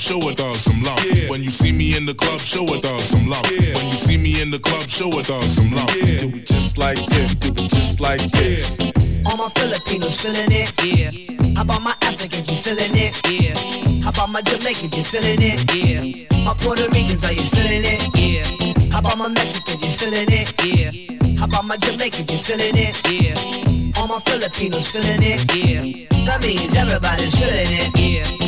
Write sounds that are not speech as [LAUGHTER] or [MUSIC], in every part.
feeling it? All some love. When you see me in the club, show it all some love. When you see me in the club, show it all some love. Do it just like this. Do it just like this? All my Filipinos, feeling it, yeah. How about my Africans, you feeling it, yeah? How about my Jamaicans, you feelin' it, yeah? My Puerto Ricans, are you feeling it? Yeah. How about my Mexicans, you feeling it? Yeah. How about my Jamaicans, you feeling it? Yeah. All my Filipinos feeling it? Yeah. That means everybody's feeling it? Yeah.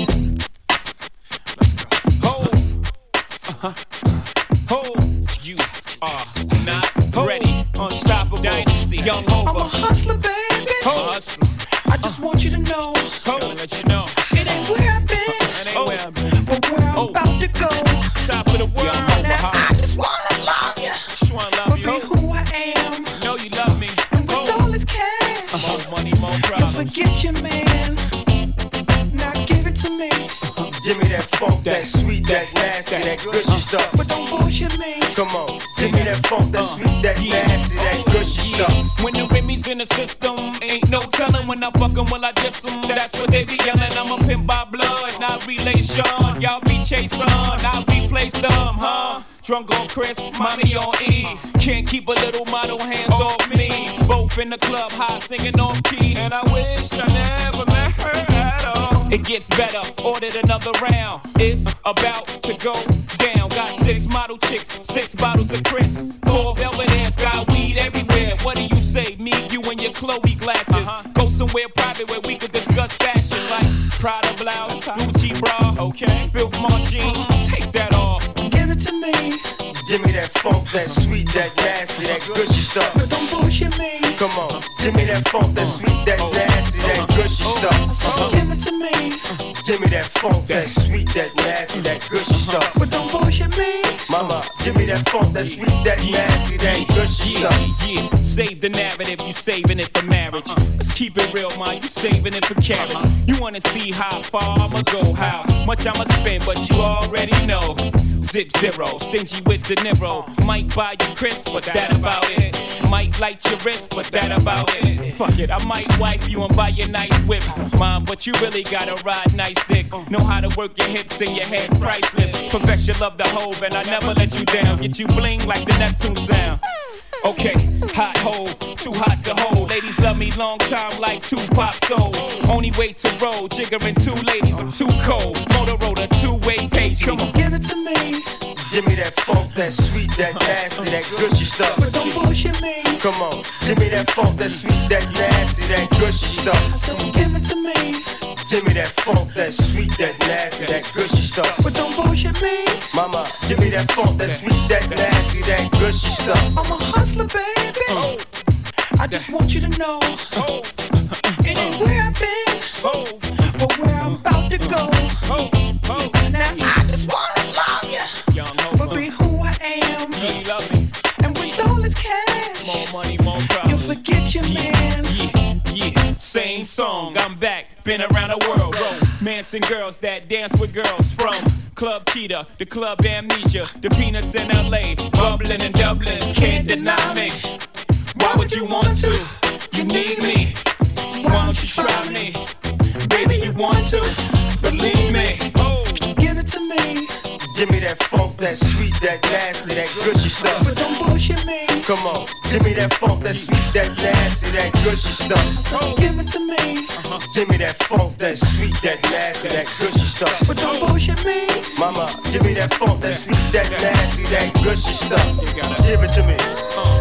Uh-huh. Ho. You are not ready. Unstoppable dynasty. Young Hova. I'm a hustler, baby. Ho. Hustler. I just want you to know. Ho. Gotta let you know. It ain't where I've been. It ain't where I've been. But where I'm about to go. Top of the world. Now I just wanna love you. Just wanna love But you. be who I am. Know you love me. And with Ho. all this cash. More money, more You forget your man. Now give it to me. Give me that funk, that sweet, that nasty, that gushy uh-huh. stuff. But don't bullshit me. Come on, give me that funk, that uh-huh. sweet, that nasty, that oh, gushy stuff. When the Remy's in the system. Ain't no telling when I fuck 'em, will I diss 'em? That's what they be yelling. I'm a pimp by blood, not relation. Y'all be chasing, I replace them, huh? Drunk on Cris, mommy on E. Can't keep a little model hands off me. Both in the club, high singing on key. And I wish I never It gets better, ordered another round. It's about to go down. Got six model chicks, six bottles of Cris. Four velvet ass, got weed everywhere. What do you say? Me, you, and your Chloe glasses. Go somewhere private where we could discuss fashion like Prada blouse, Gucci bra, okay? Filth Mart jeans, take that off. Give it to me. Give me that funk, that sweet, that nasty, that gushy stuff. But don't bullshit me. Come on, give me that funk, that sweet, that nasty, that gushy stuff. Uh-huh. Give it to me. Give me that funk, that sweet, that nasty, that gushy uh-huh. stuff. But don't bullshit me. Mama, give me that funk, that sweet, that nasty, that gushy Yeah, stuff. yeah. Save the narrative, you saving it for marriage. Uh-huh. Let's keep it real, man. You saving it for carriage. Uh-huh. You wanna see how far I'ma go, how much I'ma spend, but you already know. Zip zero, stingy with the Niro. Might buy you crisp, but that about it. Might light your wrist, but that about it. Fuck it, I might wipe you and buy you nice whips. Mom, but you really gotta ride nice dick. Know how to work your hips and your hands priceless. Profess your love the Hov, and I never let you down. Get you bling like the Neptune sound. Okay, hot hole, too hot to hold. Ladies love me long time like Tupac soul. Only way to roll, jiggering two ladies, I'm too cold. Motorola, two-way page. Come on. Give it to me. Give me that funk, that sweet, that [LAUGHS] nasty, that gushy stuff. But don't bullshit me. Come on, give me that funk, that sweet, that nasty, that gushy stuff. So give it to me. Give me that funk, that sweet, that nasty, that gushy stuff. But don't bullshit me. Mama, give me that funk, that sweet, that nasty, that gushy stuff. I'm a hustler, baby. Oh. I just want you to know Oh, it ain't where I've been, oh, but where I'm about to go. oh, oh. Same song. I'm back, been around the world. Romancing girls that dance with girls from Club Cheetah, the Club Amnesia, the Peanuts in LA, bubbling in Dublin. Can't deny me. Why would you want to? You need me. Why don't you try me? Baby, you want to? Believe me. Oh, Give it to me, Give me that funk, that sweet, that nasty, that gushy stuff. but don't bullshit me. Come on, give me that funk, that sweet, that nasty, that gushy stuff. So give it to me, uh-huh. Give me that funk, that sweet, that nasty, that gushy stuff. but don't bullshit me. Mama, give me that funk, that sweet, that nasty, that gushy stuff. Give it to me. Uh-huh.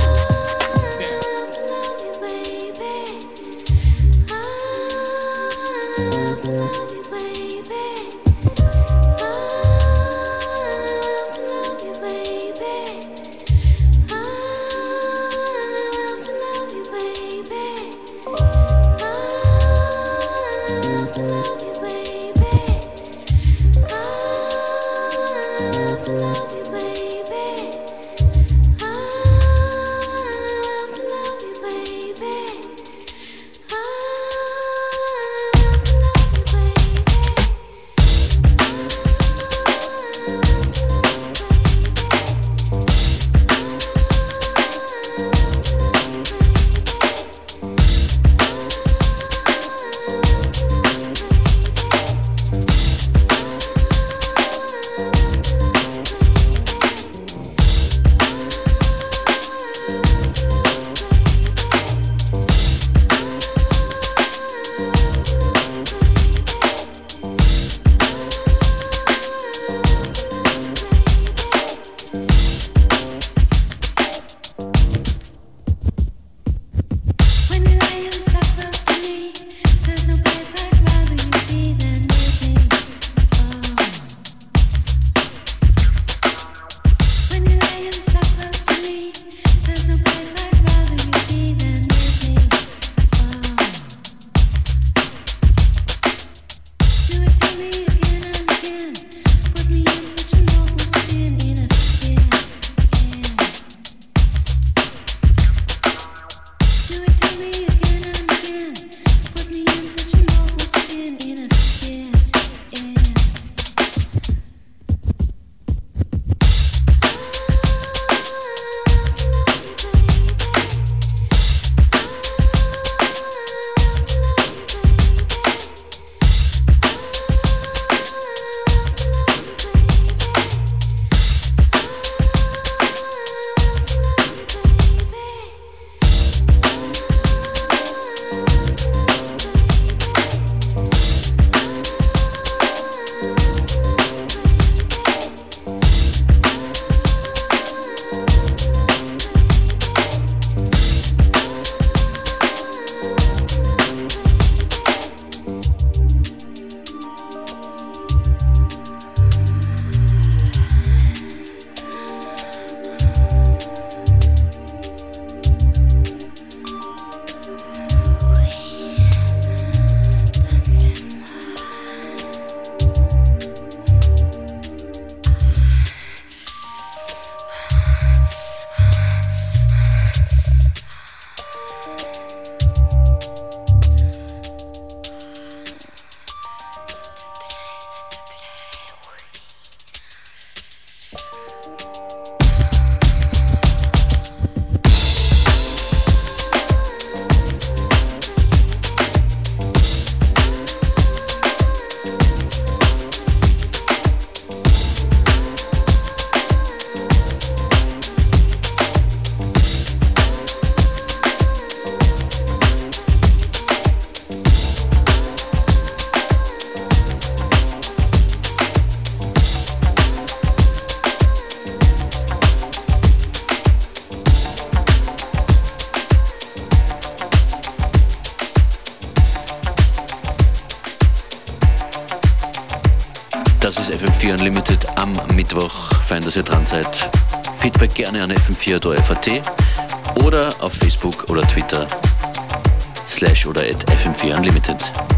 Seid. Feedback gerne an fm4.at oder auf Facebook oder Twitter slash oder at fm4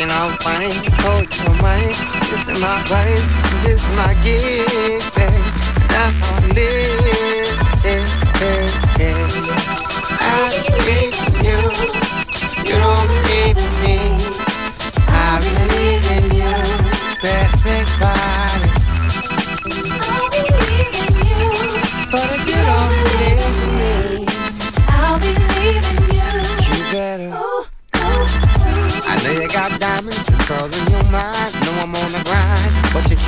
thinking I'm fine. Hold your mind, this is my vibe, this is my gift, babe. That's how I live. Yeah, yeah, yeah. I believe in you, you don't believe in me. I believe in you, better think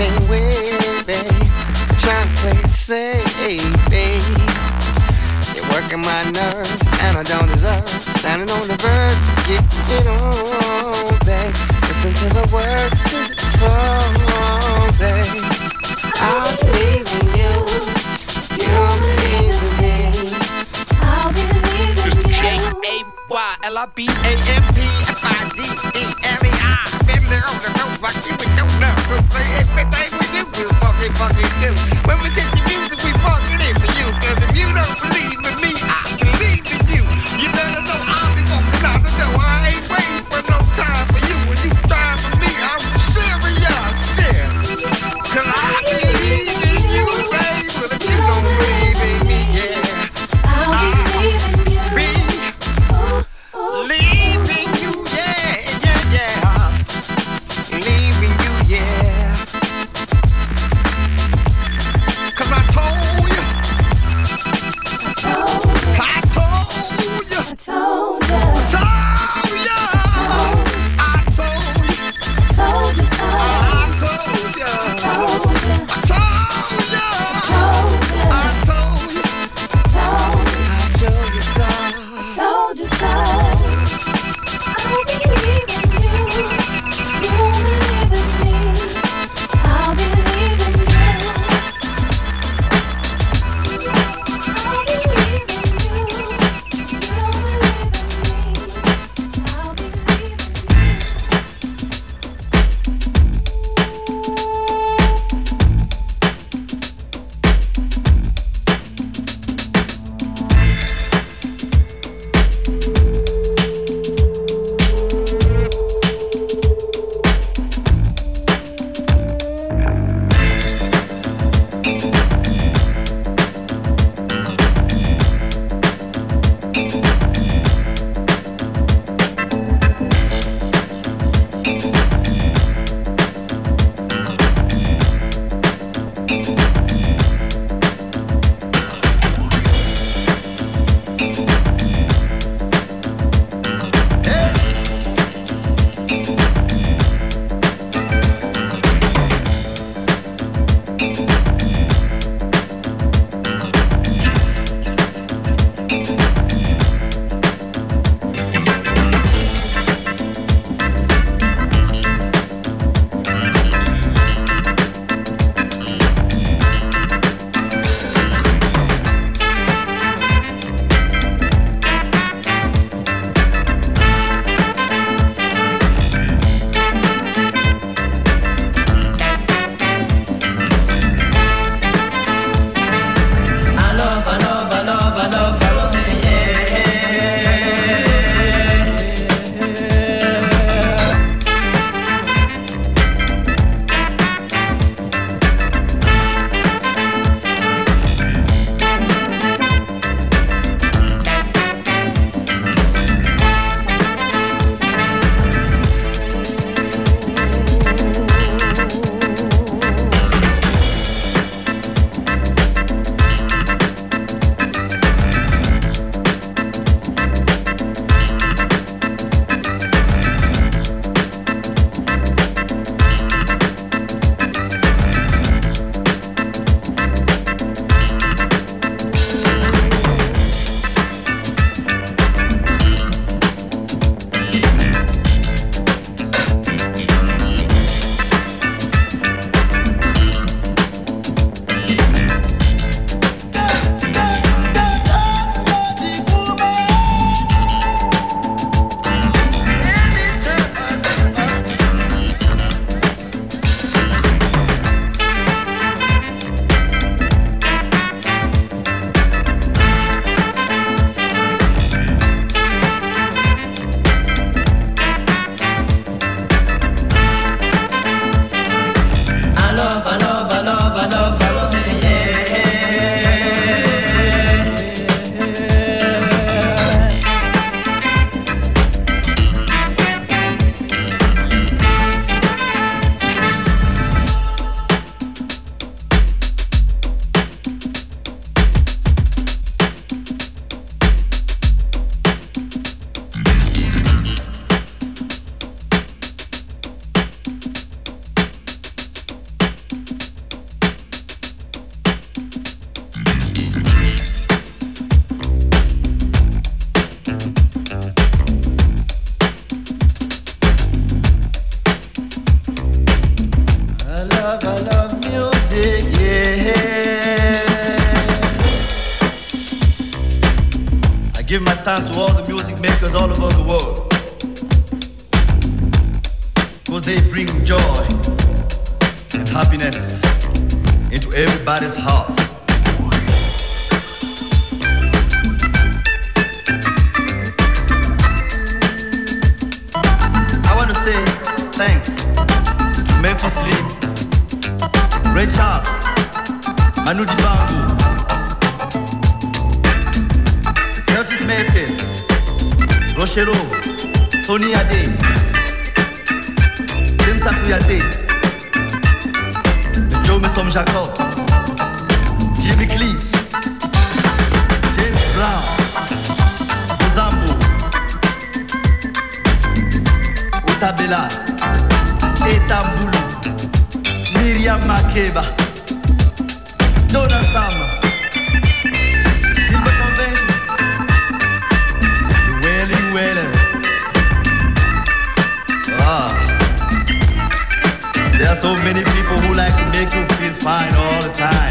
been waiting, trying to play safe, babe. You're working my nerves, and I don't deserve standing on the verge, Get it on. tu sleep. Ray Charles Manu Dibango Curtis Mayfield Rochero Sony Ade. James Akuyate. Joe Messom Jacob. Jimmy Cliff. James Brown. Ozambo Otabela. Etambulu Miriam Makeba, Sam, Silver Convention, Ah, there are so many people who like to make you feel fine all the time.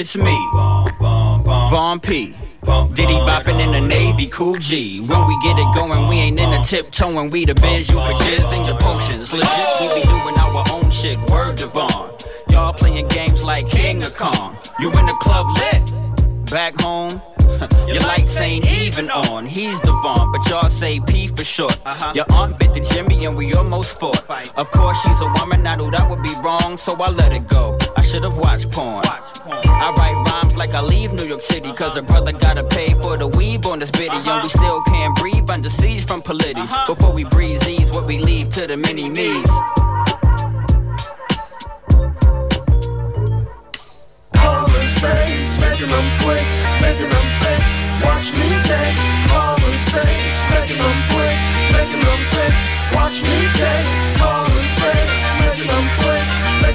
It's me, Vaughn P. Diddy bopping in the Navy, cool G. When we get it going, we ain't in the tiptoeing. We the biz, you for jizz and your potions. Legit, we be doing our own shit. Word to Vaughn. Y'all playing games like King of Kong. You in the club lit, back home. [LAUGHS] Your lights ain't even on. He's the Devon, but y'all say P for short. Uh-huh. Your aunt bit the Jimmy and we almost fought. Of course, she's a woman, I knew that would be wrong, so I let it go. Should've watched porn. I write rhymes like I leave New York City, cause a brother gotta pay for the weave on this bitty. And we still can't breathe under siege from Polity. Before we breathe these, what we leave to the mini me's. Spades, making them quick, making them thick. Watch me take Poland spades, making them quick, making them thick. Watch me take Poland spades, making them quick,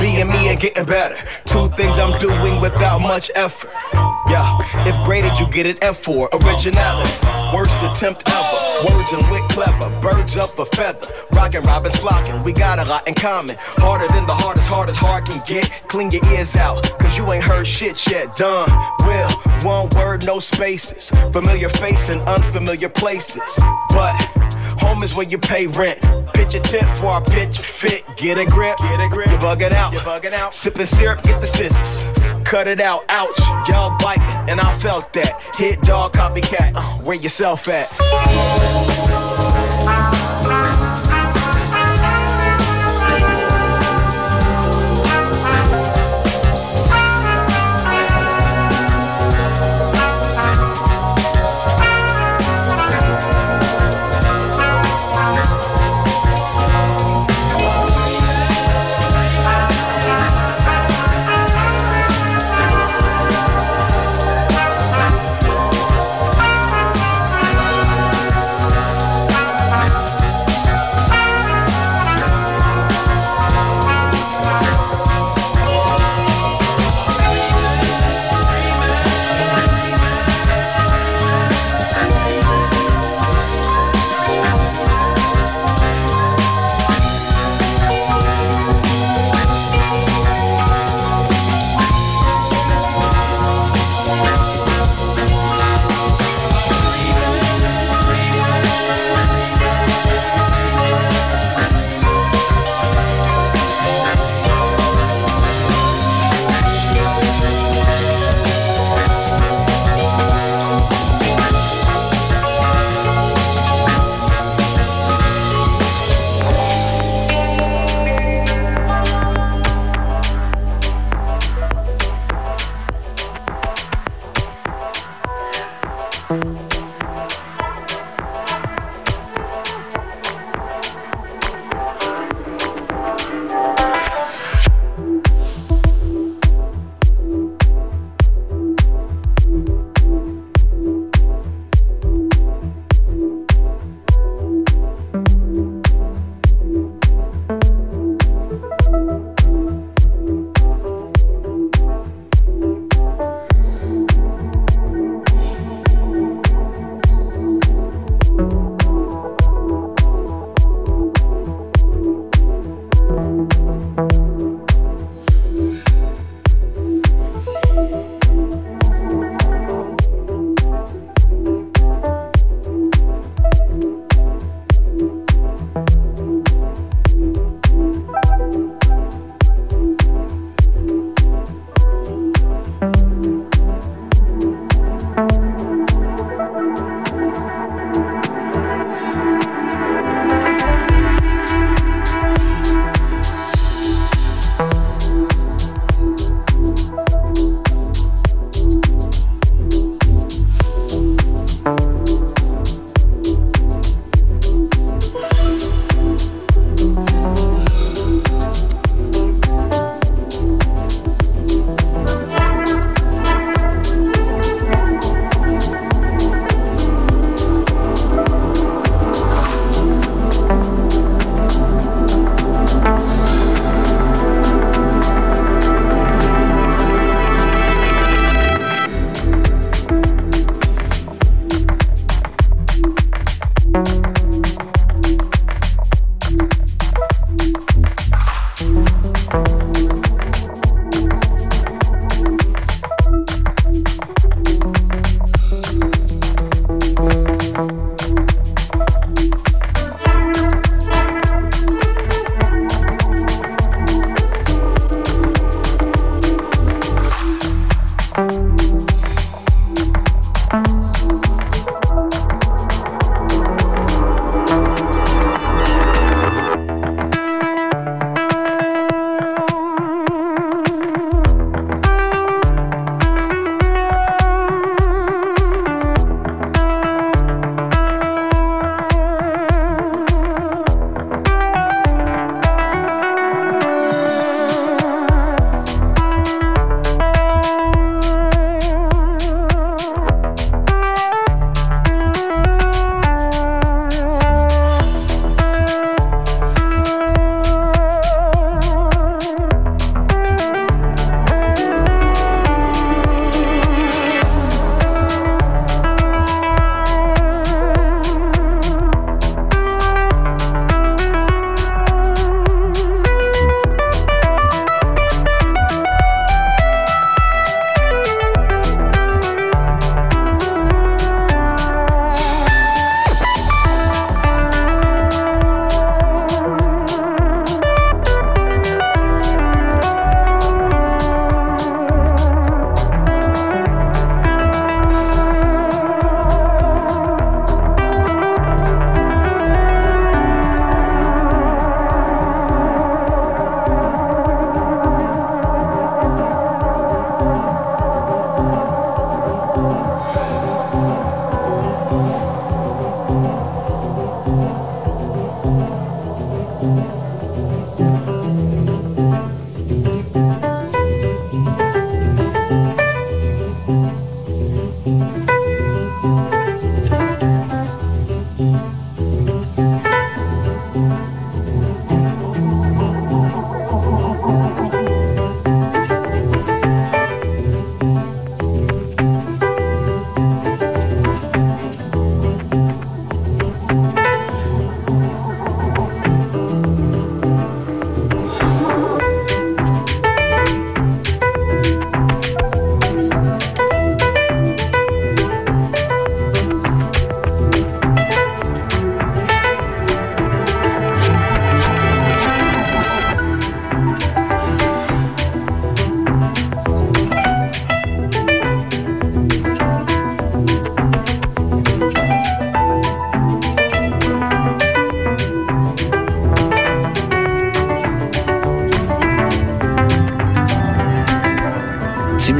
being me and getting better. Two things I'm doing without much effort. Yeah, if graded, you get an F for originality. Worst attempt ever. Words and wit clever. Birds up a feather. Rockin' robins flocking. We got a lot in common. Harder than the hardest, hard as hard can get. Clean your ears out, cause you ain't heard shit yet. Done. Will. One word, no spaces. Familiar face in unfamiliar places. But home is where you pay rent. Pitch a tent for our pitch fit. Get a grip, get a grip. You're bugging out, you're bugging out. Sipping syrup, get the scissors. Cut it out, ouch. Y'all biting, and I felt that. Hit dog, copycat. Uh, where yourself at?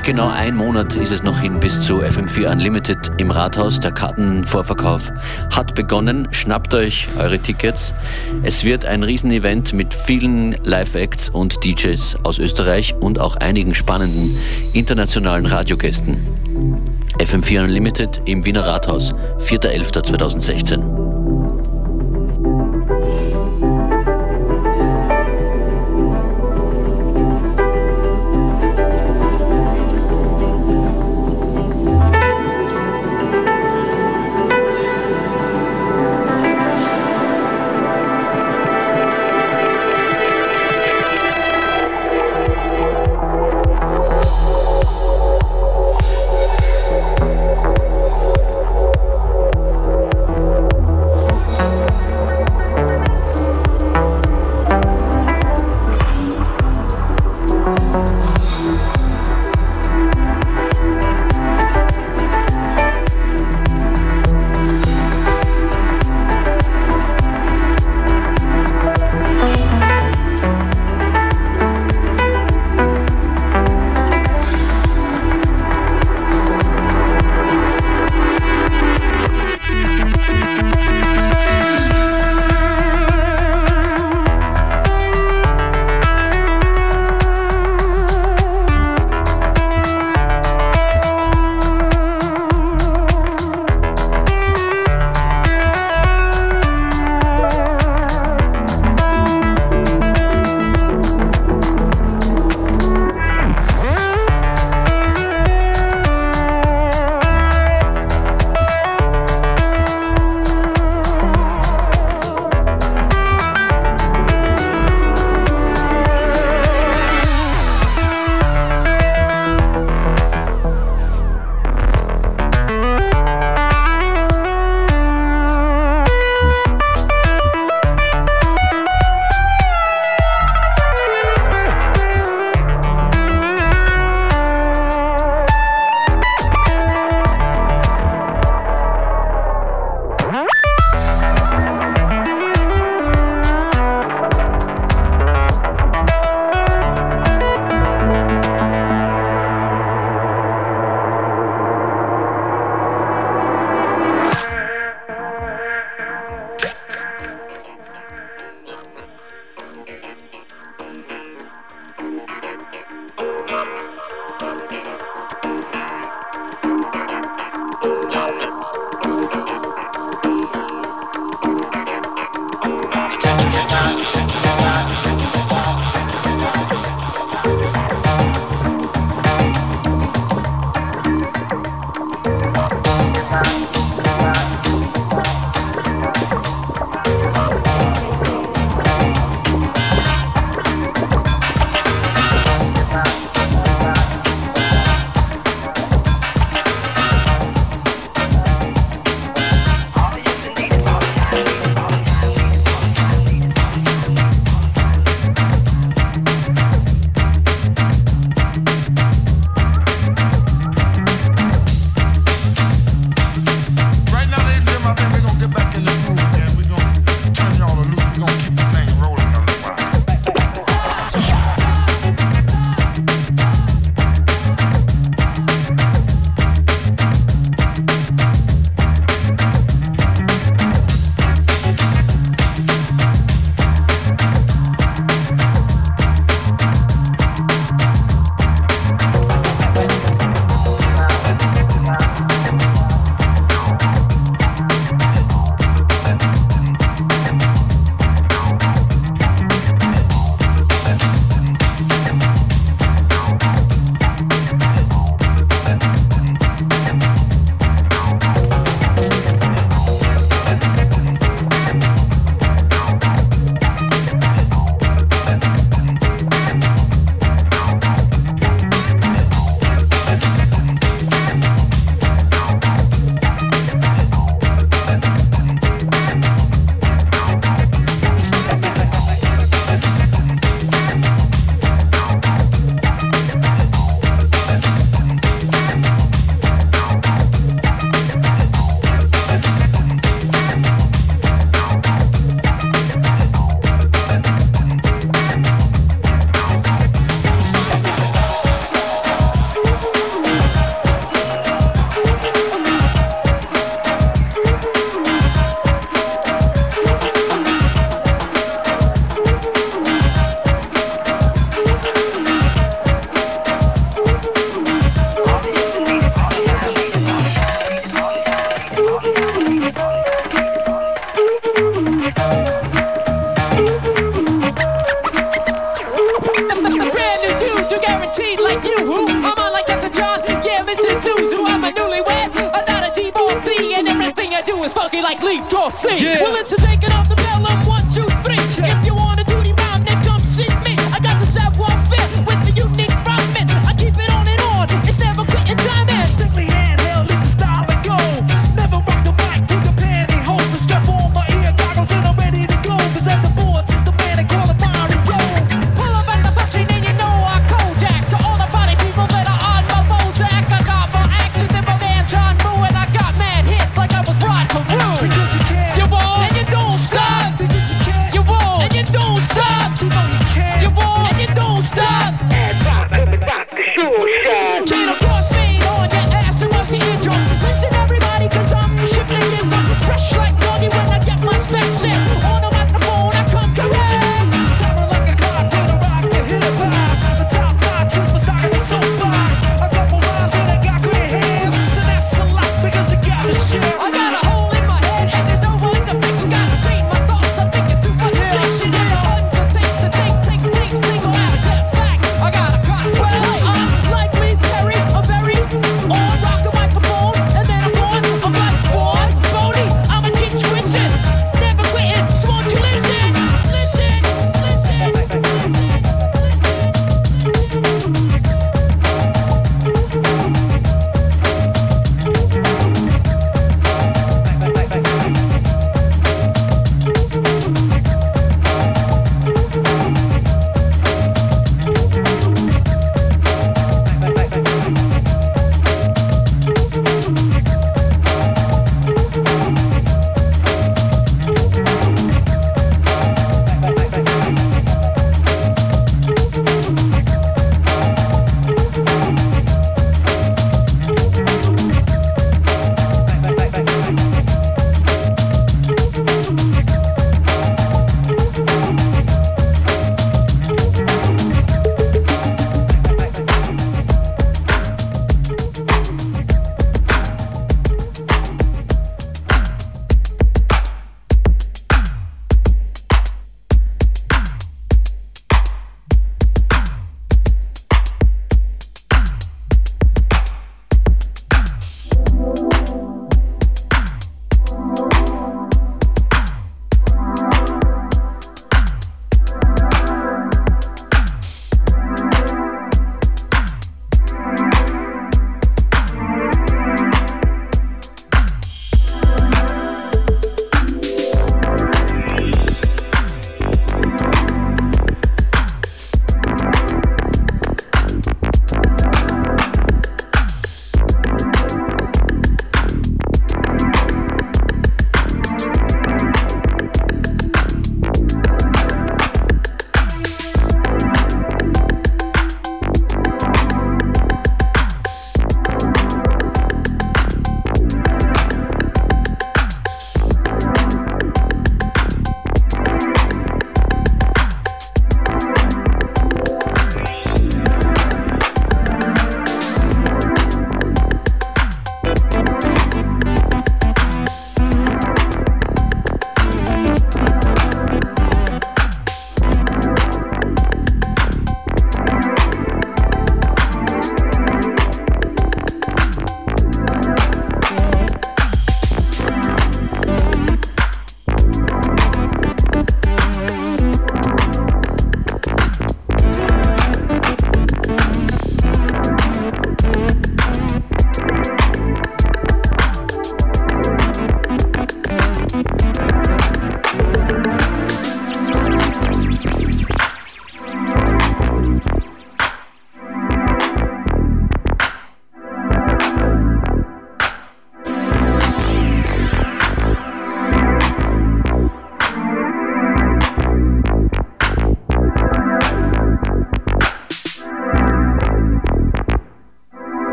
Ziemlich genau ein Monat ist es noch hin bis zu FM4 Unlimited im Rathaus. Der Kartenvorverkauf hat begonnen. Schnappt euch eure Tickets. Es wird ein Riesenevent mit vielen Live-Acts und DJs aus Österreich und auch einigen spannenden internationalen Radiogästen. FM4 Unlimited im Wiener Rathaus, 4.11.2016. It's funky like Lee Dorsey. Yeah. Well, it's a taking off the bell of one, two, three. Yeah.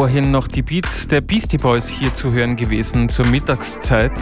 vorhin noch die Beats der Beastie Boys hier zu hören gewesen zur Mittagszeit.